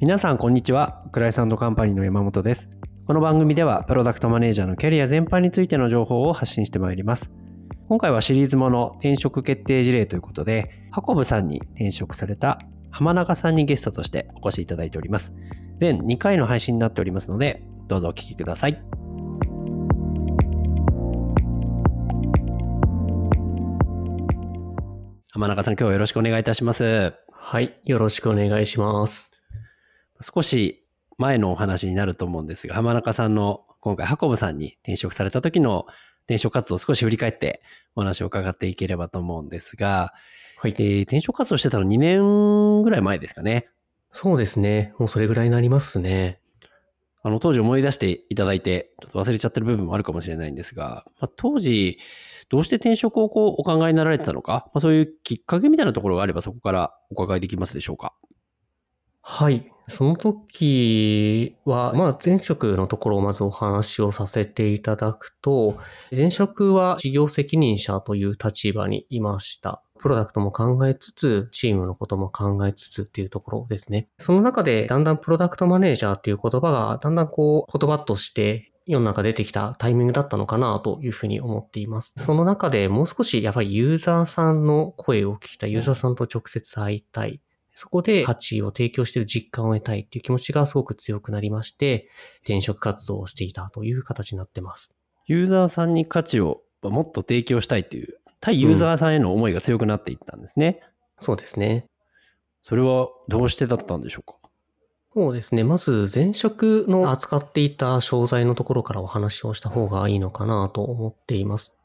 皆さんこんにちは。クライサンドカンパニーの山本です。この番組ではプロダクトマネージャーのキャリア全般についての情報を発信してまいります。今回はシリーズもの転職決定事例ということでハコブさんに転職された浜中さんにゲストとしてお越しいただいております。全2回の配信になっておりますのでどうぞお聞きください。浜中さん今日はよろしくお願いいたします。はい。よろしくお願いします。少し前のお話になると思うんですが、浜中さんの今回、ハコブさんに転職された時の転職活動を少し振り返ってお話を伺っていければと思うんですが、はい。えー転職活動してたの2年ぐらい前ですかね。そうですね。もうそれぐらいになりますね。あの、当時思い出していただいて、ちょっと忘れちゃってる部分もあるかもしれないんですが、まあ、当時、どうして転職をこうお考えになられてたのか、まあ、そういうきっかけみたいなところがあればそこからお伺いできますでしょうか？はい。その時は、まあ前職のところをまずお話をさせていただくと、前職は事業責任者という立場にいました。プロダクトも考えつつ、チームのことも考えつつっていうところですね。その中でだんだんプロダクトマネージャーっていう言葉がだんだんこう言葉として世の中出てきたタイミングだったのかなというふうに思っています。その中でもう少しやっぱりユーザーさんの声を聞きたい、ユーザーさんと直接会いたい。そこで価値を提供している実感を得たいっていう気持ちがすごく強くなりまして、転職活動をしていたという形になってます。ユーザーさんに価値をもっと提供したいという、対ユーザーさんへの思いが強くなっていったんですね。そうですね。それはどうしてだったんでしょうか？そうですね。まず前職の扱っていた商材のところからお話をした方がいいのかなと思っています。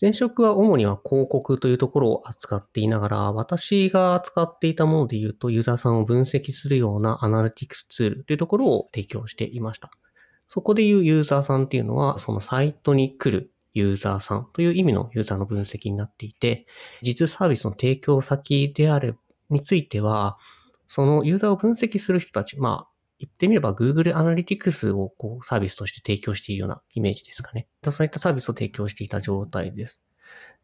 前職は主には広告というところを扱っていながら、私が扱っていたもので言うと、ユーザーさんを分析するようなアナリティクスツールというところを提供していました。そこでいうユーザーさんっていうのは、そのサイトに来るユーザーさんという意味のユーザーの分析になっていて、実サービスの提供先であるについては、そのユーザーを分析する人たち、まあ、言ってみれば Google Analytics をこうサービスとして提供しているようなイメージですかね。そういったサービスを提供していた状態です。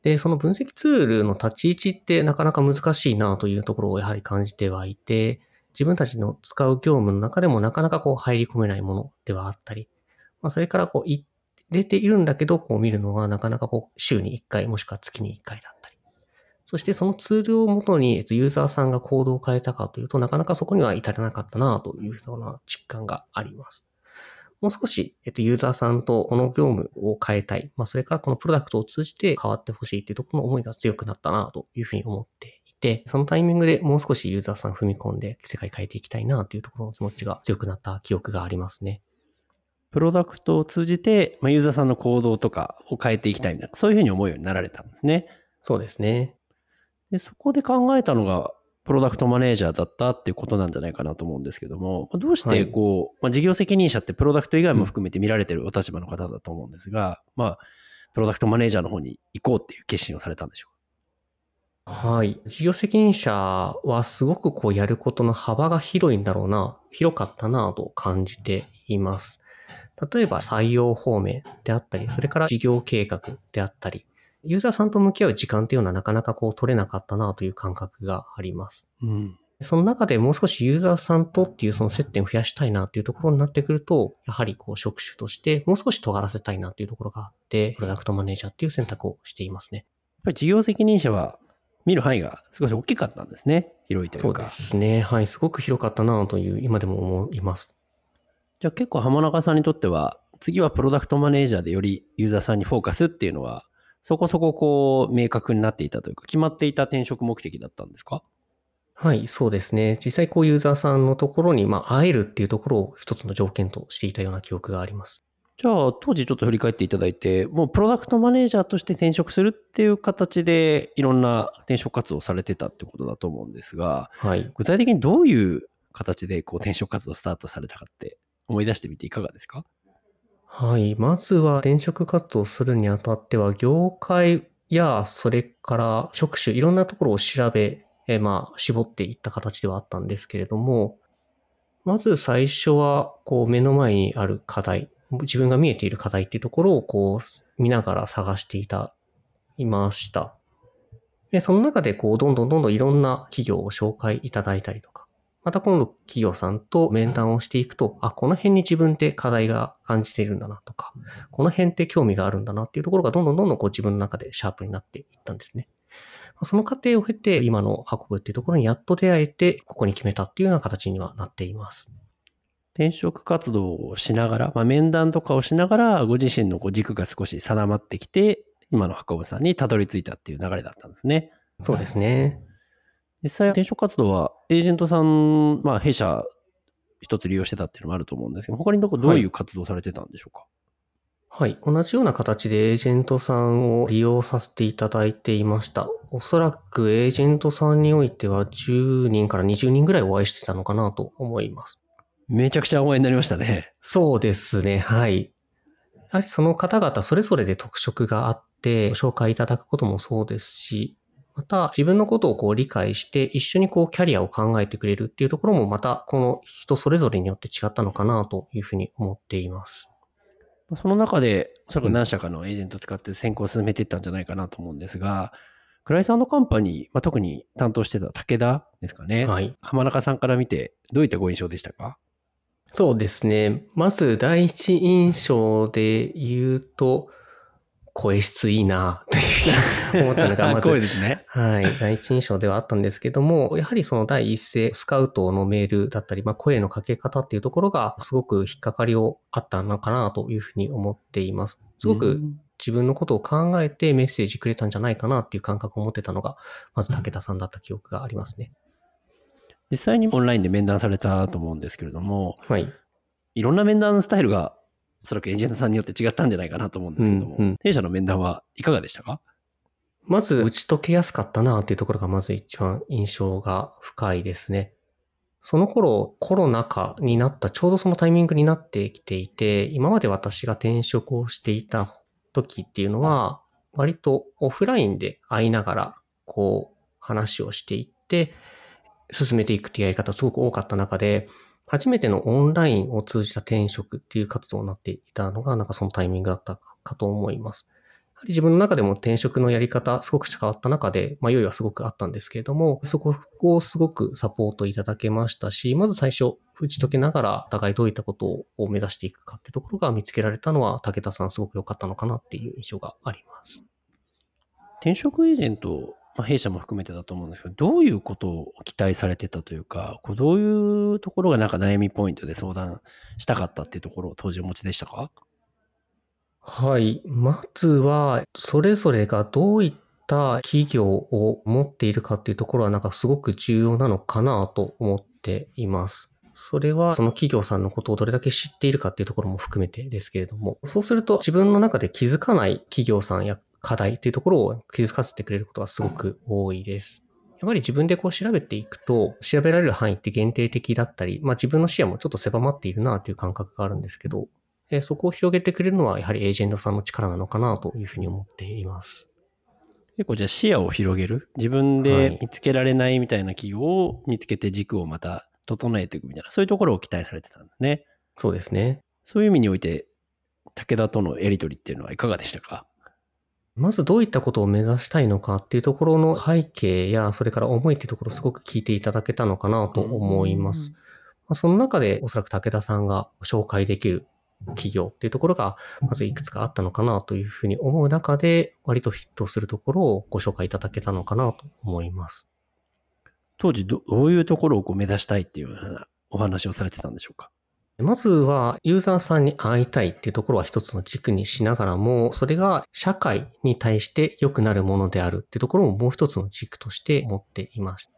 で、その分析ツールの立ち位置ってなかなか難しいなというところをやはり感じてはいて、自分たちの使う業務の中でもなかなかこう入り込めないものではあったり、まあ、それからこう入れているんだけど、こう見るのがなかなかこう週に1回もしくは月に1回だっ。そしてそのツールをもとに、えっと、ユーザーさんが行動を変えたかというとなかなかそこには至らなかったなというような実感があります。もう少し、えっと、ユーザーさんとこの業務を変えたい。まあ、それからこのプロダクトを通じて変わってほしいというところの思いが強くなったなというふうに思っていて、そのタイミングでもう少しユーザーさん踏み込んで世界変えていきたいなというところの気持ちが強くなった記憶がありますね。プロダクトを通じて、まあ、ユーザーさんの行動とかを変えていきたいみたいな、そういうふうに思うようになられたんですね。そうですね。でそこで考えたのが、プロダクトマネージャーだったっていうことなんじゃないかなと思うんですけども、どうしてこう、まあ、事業責任者ってプロダクト以外も含めて見られてるお立場の方だと思うんですが、まあ、プロダクトマネージャーの方に行こうっていう決心をされたんでしょはい。事業責任者はすごくこうやることの幅が広いんだろうな、広かったなと感じています。例えば採用方面であったり、それから事業計画であったり、ユーザーさんと向き合う時間っていうのはなかなかこう取れなかったなという感覚があります。う。うん。その中でもう少しユーザーさんとっていうその接点を増やしたいなっていうところになってくると、やはりこう職種としてもう少し尖らせたいなっていうところがあって、プロダクトマネージャーっていう選択をしていますね。やっぱり事業責任者は見る範囲が少し大きかったんですね。広いというか。そうですね。はい。すごく広かったなという、今でも思います。じゃあ結構浜中さんにとっては、次はプロダクトマネージャーでよりユーザーさんにフォーカスっていうのは、そこそここう明確になっていたというか、決まっていた転職目的だったんですか？はい、そうですね。実際こうユーザーさんのところに、まあ、会えるっていうところを一つの条件としていたような記憶があります。じゃあ当時ちょっと振り返っていただいて、もうプロダクトマネージャーとして転職するっていう形でいろんな転職活動をされてたってことだと思うんですが、はい。具体的にどういう形でこう転職活動をスタートされたかって思い出してみていかがですか？はい。まずは転職活動するにあたっては、業界や、それから職種、いろんなところを調べ、えまあ、絞っていった形ではあったんですけれども、まず最初は、こう、目の前にある課題、自分が見えている課題っていうところを、こう、見ながら探していた、いました。で、その中で、こう、どんどんどんどんいろんな企業を紹介いただいたりとか、また今度企業さんと面談をしていくと、あ、この辺に自分で課題が感じているんだなとか、この辺って興味があるんだなっていうところがどんどんどんどんこう自分の中でシャープになっていったんですね。その過程を経て今の運ぶっていうところにやっと出会えて、ここに決めたっていうような形にはなっています。転職活動をしながら、まあ、面談とかをしながら、ご自身のこう軸が少し定まってきて、今の運ぶさんにたどり着いたっていう流れだったんですね。そうですね。実際転職活動はエージェントさん、まあ弊社一つ利用してたっていうのもあると思うんですけど、他にどこどういう活動されてたんでしょうか、はい、はい。同じような形でエージェントさんを利用させていただいていました。おそらくエージェントさんにおいては10人から20人ぐらいお会いしてたのかなと思います。めちゃくちゃ応援になりましたね。そうですね。はい。やはりその方々それぞれで特色があって、ご紹介いただくこともそうですし、また自分のことをこう理解して一緒にこうキャリアを考えてくれるっていうところもまたこの人それぞれによって違ったのかなというふうに思っています。その中で、おそらく何社かのエージェントを使って先行を進めていったんじゃないかなと思うんですが、クライサンドカンパニー、まあ、特に担当してた武田ですかね。はい。浜中さんから見て、どういったご印象でしたか？そうですね。まず第一印象で言うと、声質いいなというふうに思ったのが、まず、ですね。はい、第一印象ではあったんですけども、やはりその第一声、スカウトのメールだったり、まあ、声のかけ方っていうところが、すごく引っかかりをあったのかなというふうに思っています。すごく自分のことを考えてメッセージくれたんじゃないかなっていう感覚を持ってたのが、まず武田さんだった記憶がありますね。実際にオンラインで面談されたと思うんですけれども、はい。いろんな面談スタイルがおそらくエンジニアさんによって違ったんじゃないかなと思うんですけども、うんうん、弊社の面談はいかがでしたか？まず、打ち解けやすかったなっていうところがまず一番印象が深いですね。その頃、コロナ禍になった、ちょうどそのタイミングになってきていて、今まで私が転職をしていた時っていうのは、割とオフラインで会いながら、こう、話をしていって、進めていくっていうやり方すごく多かった中で、初めてのオンラインを通じた転職っていう活動になっていたのが、なんかそのタイミングだったかと思います。やはり自分の中でも転職のやり方、すごく変わった中で、迷いはすごくあったんですけれども、そこをすごくサポートいただけましたし、まず最初、打ち解けながら、お互いどういったことを目指していくかってところが見つけられたのは、武田さんすごく良かったのかなっていう印象があります。転職エージェントまあ、弊社も含めてだと思うんですけど、どういうことを期待されてたというか、こうどういうところがなんか悩みポイントで相談したかったっていうところを当時お持ちでしたか？はい。まずは、それぞれがどういった企業を持っているかっていうところはなんかすごく重要なのかなと思っています。それはその企業さんのことをどれだけ知っているかっていうところも含めてですけれども、そうすると自分の中で気づかない企業さんや課題っていうところを気づかせてくれることがすごく多いです。やっぱり自分でこう調べていくと、調べられる範囲って限定的だったり、まあ自分の視野もちょっと狭まっているなという感覚があるんですけど、えそこを広げてくれるのはやはりエージェントさんの力なのかなというふうに思っています。結構じゃあ視野を広げる？自分で見つけられないみたいな企業を見つけて軸をまた整えていくみたいな、そういうところを期待されてたんですね。そうですね。そういう意味において、武田とのやりとりっていうのはいかがでしたか？まずどういったことを目指したいのかっていうところの背景や、それから思いっていうところをすごく聞いていただけたのかなと思います。まあ、その中でおそらく武田さんが紹介できる企業っていうところが、まずいくつかあったのかなというふうに思う中で、割とヒットするところをご紹介いただけたのかなと思います。当時どういうところをこう目指したいっていうようなお話をされてたんでしょうか？まずはユーザーさんに会いたいっていうところは一つの軸にしながらも、それが社会に対して良くなるものであるっていうところももう一つの軸として持っています。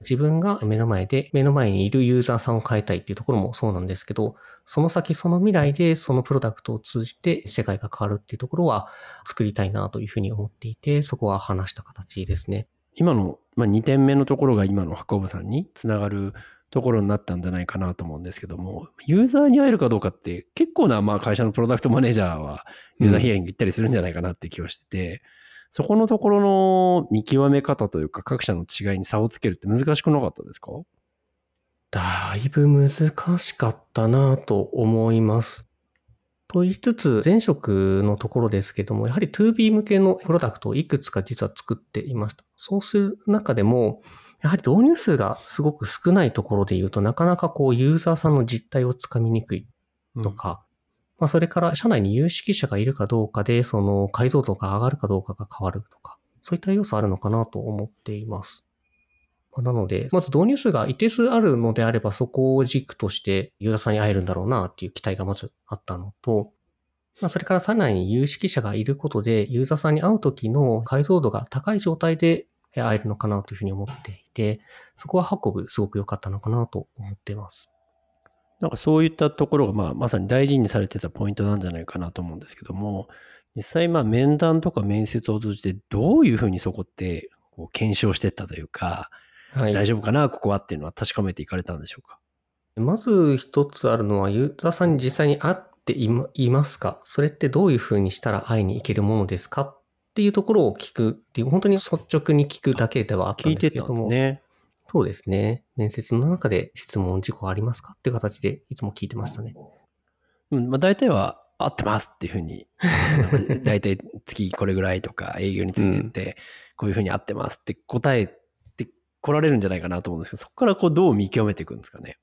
自分が目の前で、目の前にいるユーザーさんを変えたいっていうところもそうなんですけど、その先その未来でそのプロダクトを通じて世界が変わるっていうところは作りたいなというふうに思っていて、そこは話した形ですね。今の、まあ、2点目のところが今の箱部さんにつながるところになったんじゃないかなと思うんですけども、ユーザーに会えるかどうかって結構なまあ会社のプロダクトマネージャーはユーザーヒアリング行ったりするんじゃないかなって気はしてて、うん、そこのところの見極め方というか各社の違いに差をつけるって難しくなかったですか？だいぶ難しかったなと思います。と言いつつ、前職のところですけども、やはり 2B 向けのプロダクトをいくつか実は作っていました。そうする中でも、やはり導入数がすごく少ないところで言うと、なかなかこうユーザーさんの実態をつかみにくいとか、まあそれから社内に有識者がいるかどうかで、その解像度が上がるかどうかが変わるとか、そういった要素あるのかなと思っています。なので、まず導入数が一定数あるのであれば、そこを軸としてユーザーさんに会えるんだろうなっていう期待がまずあったのと、まあ、それからさらに有識者がいることで、ユーザーさんに会うときの解像度が高い状態で会えるのかなというふうに思っていて、そこは運ぶすごく良かったのかなと思っています。なんかそういったところが、まあ、まさに大事にされてたポイントなんじゃないかなと思うんですけども、実際、まあ、面談とか面接を通じて、どういうふうにそこってこう検証していったというか、はい。大丈夫かな、ここはっていうのは確かめていかれたんでしょうか？まず一つあるのは、ユーザーさんに実際に会っていまいますか？それってどういうふうにしたら会いに行けるものですか？っていうところを聞くっていう、本当に率直に聞くだけではあったんですけれども。ね。そうですね。面接の中で質問事項ありますかっていう形でいつも聞いてましたね。うん、まあ、大体は合ってますっていうふうに、大体月これぐらいとか営業についてって、こういうふうに合ってますって答えて来られるんじゃないかなと思うんですけど、そこからこうどう見極めていくんですかね。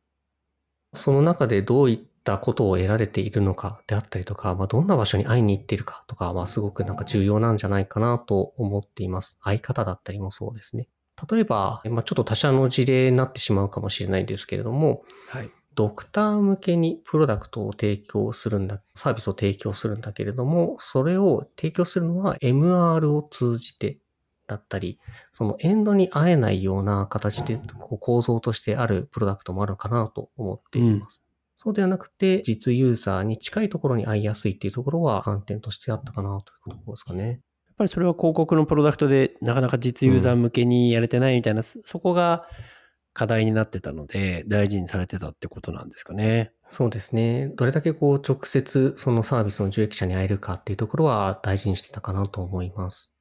その中でどういったことを得られているのかであったりとか、まあ、どんな場所に会いに行っているかとかはすごくなんか重要なんじゃないかなと思っています。会い方だったりもそうですね。例えば、まあ、ちょっと他社の事例になってしまうかもしれないですけれども、はい。ドクター向けにプロダクトを提供するんだ、サービスを提供するんだけれども、それを提供するのは MR を通じてだったり、そのエンドに会えないような形でこう構造としてあるプロダクトもあるかなと思っています。そうではなくて、実ユーザーに近いところに会いやすいっていうところは観点としてあったかなというところですかね。やっぱりそれは広告のプロダクトでなかなか実ユーザー向けにやれてないみたいな、そそこが課題になってたので大事にされてたってことなんですかね。そうですね。どれだけこう直接そのサービスの受益者に会えるかっていうところは大事にしてたかなと思います。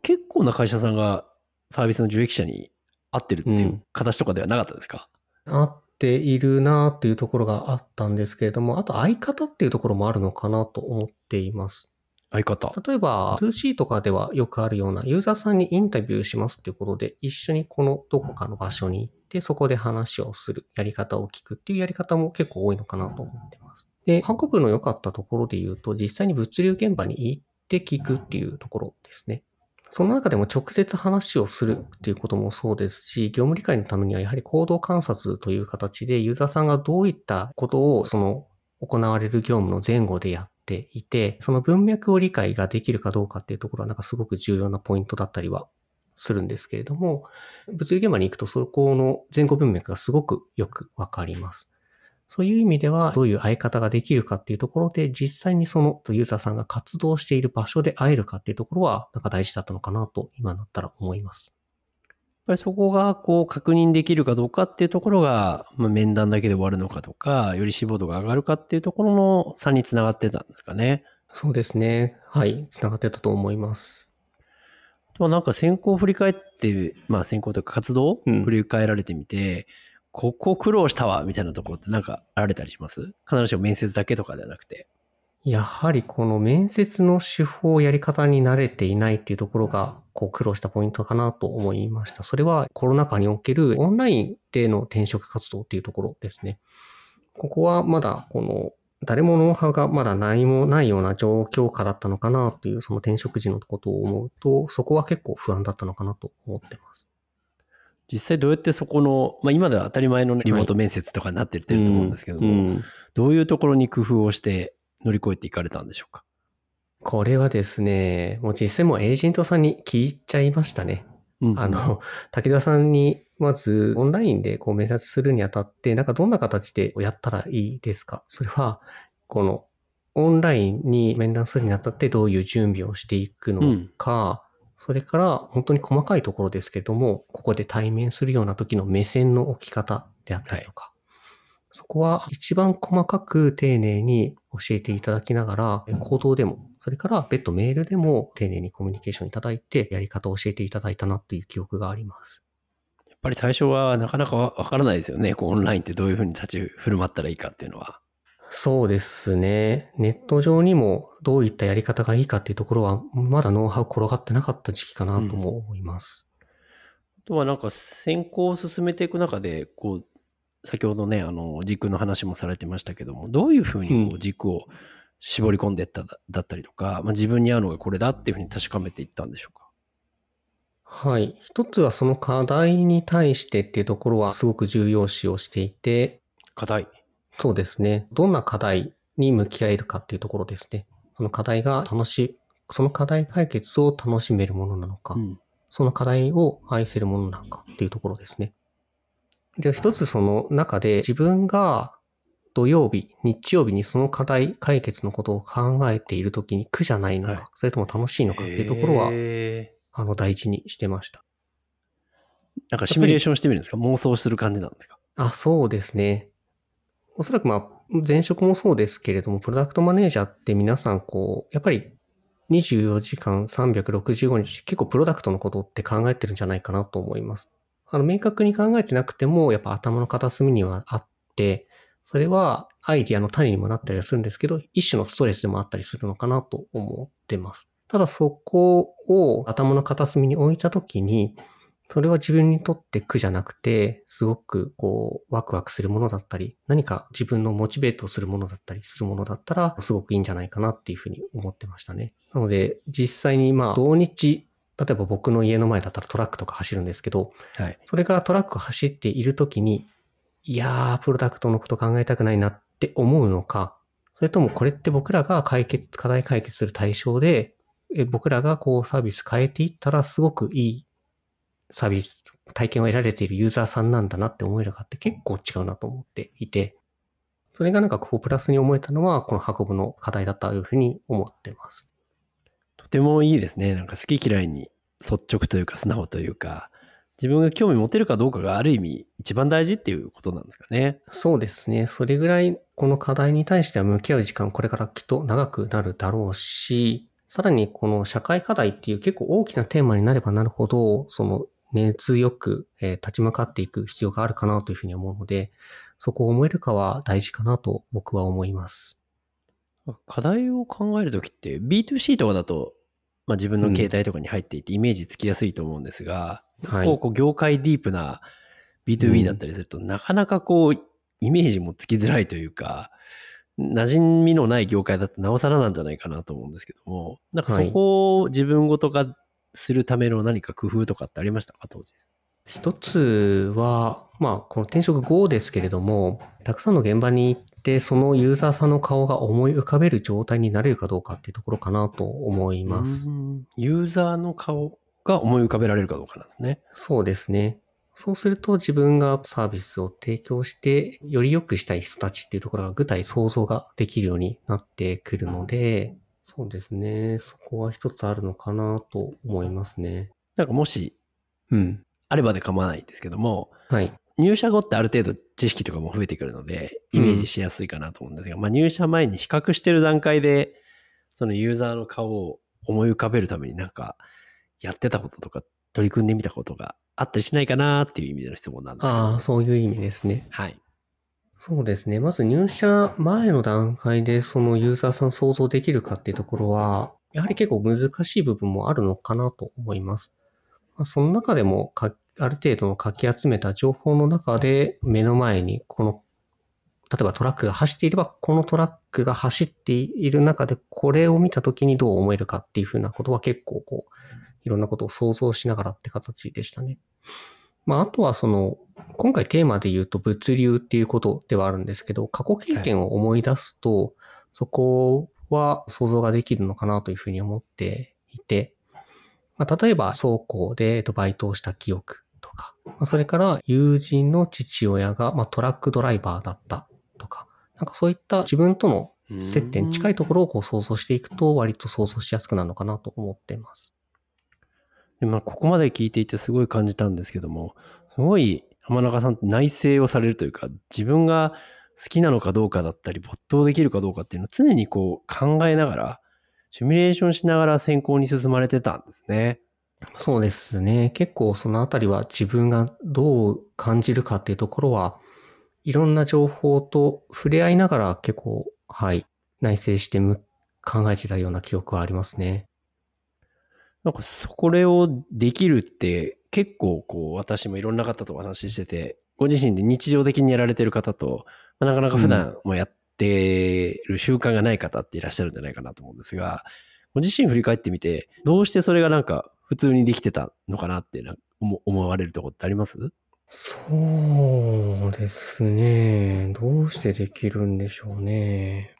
結構な会社さんがサービスの受益者に合ってるっていううん形とかではなかったですか、合っているなっていうところがあったんですけれども、あと相方っていうところもあるのかなと思っています。相方。例えば 2C とかではよくあるようなユーザーさんにインタビューしますっていうことで一緒にこのどこかの場所に行ってそこで話をするやり方を聞くっていうやり方も結構多いのかなと思ってます。で、ハコブの良かったところで言うと実際に物流現場に行って聞くっていうところですね。その中でも直接話をするっていうこともそうですし、業務理解のためにはやはり行動観察という形でユーザーさんがどういったことをその行われる業務の前後でやっていて、その文脈を理解ができるかどうかっていうところはなんかすごく重要なポイントだったりはするんですけれども、物流現場に行くとそこの前後文脈がすごくよくわかります。そういう意味では、どういう会い方ができるかっていうところで、実際にそのユーザーさんが活動している場所で会えるかっていうところは、なんか大事だったのかなと、今だったら思います。やっぱりそこがこう確認できるかどうかっていうところが、まあ、面談だけで終わるのかとか、より志望度が上がるかっていうところの差につながってたんですかね。そうですね。はい。つながってたと思います。まあなんか選考を振り返って、まあ選考というか活動をうん振り返られてみて、ここ苦労したわみたいなところってなんかあられたりします？必ずしも面接だけとかではなくて。やはりこの面接の手法やり方に慣れていないっていうところが、こう苦労したポイントかなと思いました。それはコロナ禍におけるオンラインでの転職活動っていうところですね。ここはまだこの誰もノウハウがまだ何もないような状況下だったのかなというその転職時のことを思うと、そこは結構不安だったのかなと思ってます。実際どうやってそこの、まあ今では当たり前のリモート面接とかになってってると思うんですけども、うん。どういうところに工夫をして乗り越えていかれたんでしょうか？これはですね、もう実際もうエージェントさんに聞いちゃいましたね。うん。あの、武田さんに、まず、オンラインでこう面接するにあたって、なんかどんな形でやったらいいですか？それは、この、オンラインに面談するにあたってどういう準備をしていくのか、それから本当に細かいところですけれども、ここで対面するような時の目線の置き方であったりとか、そこは一番細かく丁寧に教えていただきながら、行動でも、それから別途メールでも丁寧にコミュニケーションいただいて、やり方を教えていただいたなという記憶があります。やっぱり最初はなかなかわわからないですよね。こうオンラインってどういうふうに立ち振る舞ったらいいかっていうのは。そうですね。ネット上にもどういったやり方がいいかっていうところは、まだノウハウ転がってなかった時期かなとも思います。とはなんか選考を進めていく中で、こう、先ほどね、あの、軸の話もされてましたけども、どういうふうにこう軸を絞り込んでいっただだったりとか、まあ、自分に合うのがこれだっていうふうに確かめていったんでしょうか？はい。一つはその課題に対してっていうところはすごく重要視をしていて、課題。そうですね。どんな課題に向き合えるかっていうところですね。その課題が楽しい、その課題解決を楽しめるものなのか、うん。その課題を愛せるものなのかっていうところですね。で、一つその中で自分が土曜日、日曜日にその課題解決のことを考えているときに苦じゃないのか、はいそれとも楽しいのかっていうところは、へあの、大事にしてました。ーなんかシミュレーションしてみるんですか？妄想する感じなんですか？あ、そうですね。おそらくまあ、前職もそうですけれども、プロダクトマネージャーって皆さんこう、やっぱり24時間365日結構プロダクトのことって考えてるんじゃないかなと思います。あの、明確に考えてなくても、やっぱ頭の片隅にはあって、それはアイディアの種にもなったりはするんですけど、一種のストレスでもあったりするのかなと思ってます。ただそこを頭の片隅に置いたときに、それは自分にとって苦じゃなくて、すごくこう、ワクワクするものだったり、何か自分のモチベートするものだったりするものだったら、すごくいいんじゃないかなっていうふうに思ってましたね。なので、実際にまあ、同日、例えば僕の家の前だったらトラックとか走るんですけど、はい。それがトラックを走っているときに、いやー、プロダクトのこと考えたくないなって思うのか、それともこれって僕らが解決、課題解決する対象で、え僕らがこうサービス変えていったらすごくいいサービス、体験を得られているユーザーさんなんだなって思えるかって結構違うなと思っていて、それがなんかこうプラスに思えたのはこの運ぶの課題だったというふうに思ってます。とてもいいですね。なんか好き嫌いに率直というか素直というか、自分が興味持てるかどうかがある意味一番大事っていうことなんですかね。そうですね。それぐらいこの課題に対しては向き合う時間これからきっと長くなるだろうし、さらにこの社会課題っていう結構大きなテーマになればなるほど、その熱よく、えー立ち向かっていく必要があるかなというふうに思うので、そこを思えるかは大事かなと僕は思います。課題を考えるときって B2C とかだと、まあ、自分の携帯とかに入っていてイメージつきやすいと思うんですが、はい。こうこう業界ディープな B2B だったりすると、なかなかこうイメージもつきづらいというか、馴染みのない業界だとなおさらなんじゃないかなと思うんですけども、なんかそこを自分ごと化するための何か工夫とかってありましたか？当時です。一つは、まあ、この転職後ですけれども、たくさんの現場に行って、そのユーザーさんの顔が思い浮かべる状態になれるかどうかっていうところかなと思います。うんユーザーの顔が思い浮かべられるかどうかなんですね。そうですね。そうすると自分がサービスを提供して、より良くしたい人たちっていうところが具体想像ができるようになってくるので、そうですね。そこは一つあるのかなと思いますね。なんかもしうん。あればで構わないんですけども、はい。入社後ってある程度知識とかも増えてくるので、イメージしやすいかなと思うんですが、まあ入社前に比較してる段階で、そのユーザーの顔を思い浮かべるためになんか、やってたこととか、取り組んでみたことがあったりしないかなっていう意味での質問なんですけど、ああ、そういう意味ですね。はい。そうですね。まず入社前の段階でそのユーザーさん想像できるかっていうところは、やはり結構難しい部分もあるのかなと思います。ま、その中でもか、ある程度のかき集めた情報の中で目の前にこの、例えばトラックが走っていれば、このトラックが走っている中でこれを見た時にどう思えるかっていうふうなことは結構こう、いろんなことを想像しながらって形でしたね。まあ、あとはその、今回テーマで言うと物流っていうことではあるんですけど、過去経験を思い出すと、そこは想像ができるのかなというふうに思っていて、まあ、例えば倉庫でえっとバイトをした記憶とか、まあそれから友人の父親がまあトラックドライバーだったとか、なんかそういった自分との接点近いところをこう想像していくと割と想像しやすくなるのかなと思っています。でまあ、ここまで聞いていてすごい感じたんですけども、すごい浜中さんって内省をされるというか、自分が好きなのかどうかだったり、没頭できるかどうかっていうのを常にこう考えながら、シミュレーションしながら選考に進まれてたんですね。そうですね。結構そのあたりは自分がどう感じるかっていうところは、いろんな情報と触れ合いながら結構、はい、内省してむ考えてたような記憶はありますね。なんかそこれをできるって結構こう私もいろんな方とお話ししてて、ご自身で日常的にやられてる方と、まあなかなか普段もやってる習慣がない方っていらっしゃるんじゃないかなと思うんですが、ご自身振り返ってみて、どうしてそれがなんか普通にできてたのかなってな思思われるところってあります？そうですね。どうしてできるんでしょうね。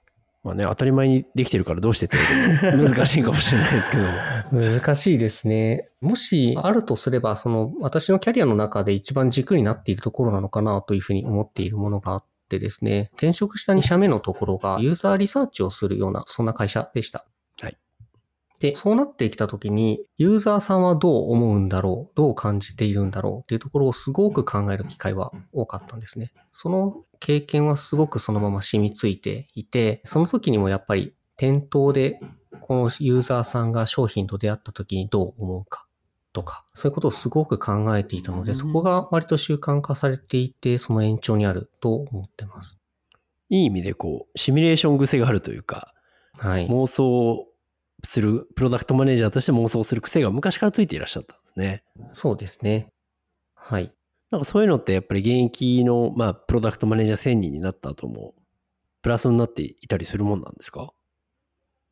まあね、当たり前にできてるからどうしてって 難しいかもしれないですけども。難しいですね。もしあるとすれば、その私のキャリアの中で一番軸になっているところなのかなというふうに思っているものがあってですね、転職した2社目のところがユーザーリサーチをするような、そんな会社でした。はい。で、そうなってきたときに、ユーザーさんはどう思うんだろう、どう感じているんだろうっていうところをすごく考える機会は多かったんですね。その経験はすごくそのまま染みついていて、その時にもやっぱり店頭でこのユーザーさんが商品と出会った時にどう思うかとか、そういうことをすごく考えていたので、そこが割と習慣化されていて、その延長にあると思ってます。いい意味でこう、シミュレーション癖があるというか、はい。妄想する、プロダクトマネージャーとして妄想する癖が昔からついていらっしゃったんですね。そうですね。はい。なんかそういうのってやっぱり現役の、まあ、プロダクトマネージャー1000人になった後も、プラスになっていたりするもんなんですか？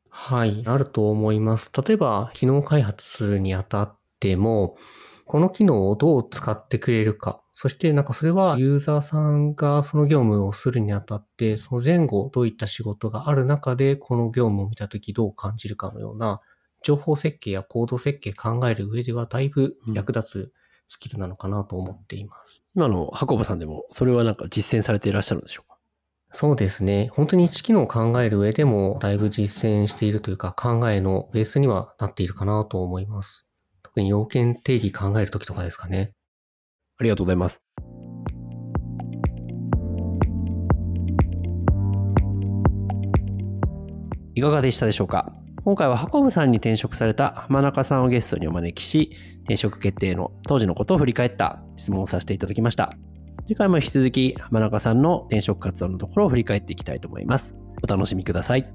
はい。あると思います。例えば、機能開発するにあたっても、この機能をどう使ってくれるか。そしてなんかそれはユーザーさんがその業務をするにあたって、その前後どういった仕事がある中でこの業務を見たときどう感じるかのような情報設計やコード設計考える上ではだいぶ役立つスキルなのかなと思っています。今の箱場さんでも、それはなんか実践されていらっしゃるんでしょうか？そうですね。本当に1機能を考える上でもだいぶ実践しているというか考えのベースにはなっているかなと思います。特に要件定義考えるときとかですかね。ありがとうございます。いかがでしたでしょうか？今回は箱部さんに転職された浜中さんをゲストにお招きし、転職決定の当時のことを振り返った質問をさせていただきました。次回も引き続き浜中さんの転職活動のところを振り返っていきたいと思います。お楽しみください。